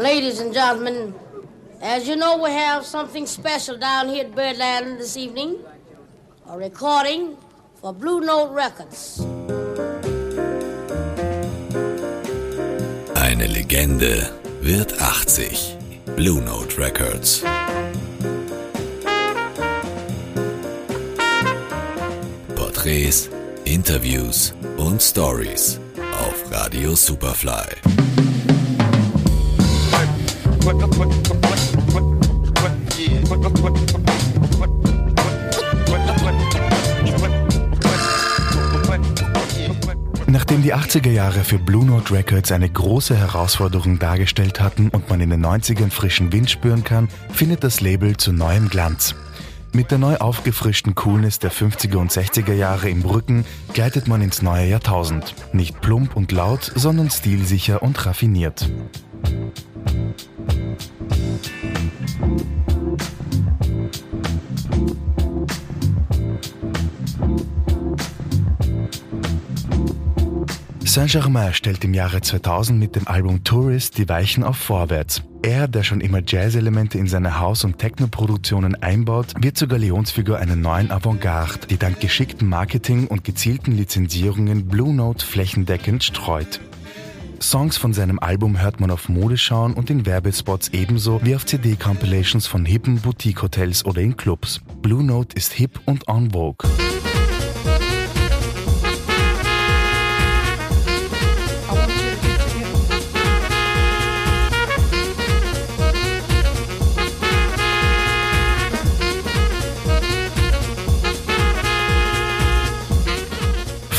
Ladies and gentlemen, as you know, we have something special down here at Birdland this evening. A recording for Blue Note Records. Eine Legende wird 80. Blue Note Records. Porträts, Interviews und Stories auf Radio Superfly. Nachdem die 80er Jahre für Blue Note Records eine große Herausforderung dargestellt hatten und man in den 90ern frischen Wind spüren kann, findet das Label zu neuem Glanz. Mit der neu aufgefrischten Coolness der 50er und 60er Jahre im Rücken gleitet man ins neue Jahrtausend. Nicht plump und laut, sondern stilsicher und raffiniert. Saint-Germain stellt im Jahre 2000 mit dem Album Tourist die Weichen auf Vorwärts. Er, der schon immer Jazz-Elemente in seine Haus- und Techno-Produktionen einbaut, wird zur Galionsfigur einer neuen Avantgarde, die dank geschicktem Marketing und gezielten Lizenzierungen Blue Note flächendeckend streut. Songs von seinem Album hört man auf Modeschauen und in Werbespots ebenso wie auf CD-Compilations von hippen Boutique-Hotels oder in Clubs. Blue Note ist hip und en vogue.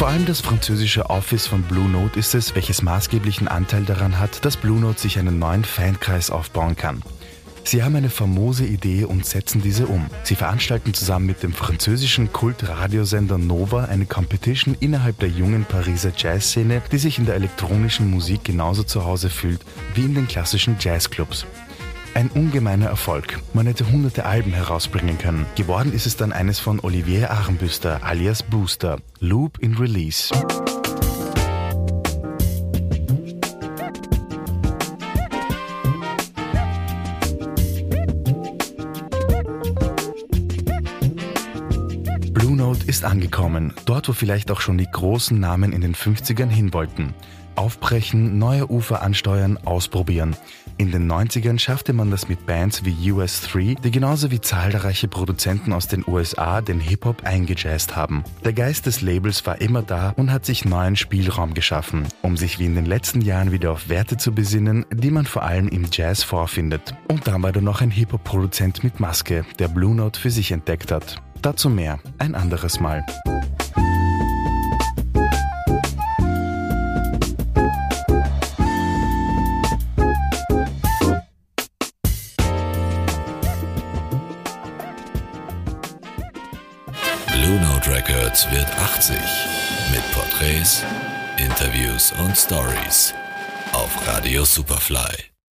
Vor allem das französische Office von Blue Note ist es, welches maßgeblichen Anteil daran hat, dass Blue Note sich einen neuen Fankreis aufbauen kann. Sie haben eine famose Idee und setzen diese um. Sie veranstalten zusammen mit dem französischen Kultradiosender Nova eine Competition innerhalb der jungen Pariser Jazzszene, die sich in der elektronischen Musik genauso zu Hause fühlt wie in den klassischen Jazzclubs. Ein ungemeiner Erfolg. Man hätte hunderte Alben herausbringen können. Geworden ist es dann eines von Olivier Armbüster alias Booster, Loop in Release. Blue Note ist angekommen, dort wo vielleicht auch schon die großen Namen in den 50ern hin wollten. Aufbrechen, neue Ufer ansteuern, ausprobieren. In den 90ern schaffte man das mit Bands wie US3, die genauso wie zahlreiche Produzenten aus den USA den Hip-Hop eingejazzt haben. Der Geist des Labels war immer da und hat sich neuen Spielraum geschaffen, um sich wie in den letzten Jahren wieder auf Werte zu besinnen, die man vor allem im Jazz vorfindet. Und dann war da noch ein Hip-Hop-Produzent mit Maske, der Blue Note für sich entdeckt hat. Dazu mehr ein anderes Mal. Blue Note Records wird 80 mit Porträts, Interviews und Stories auf Radio Superfly.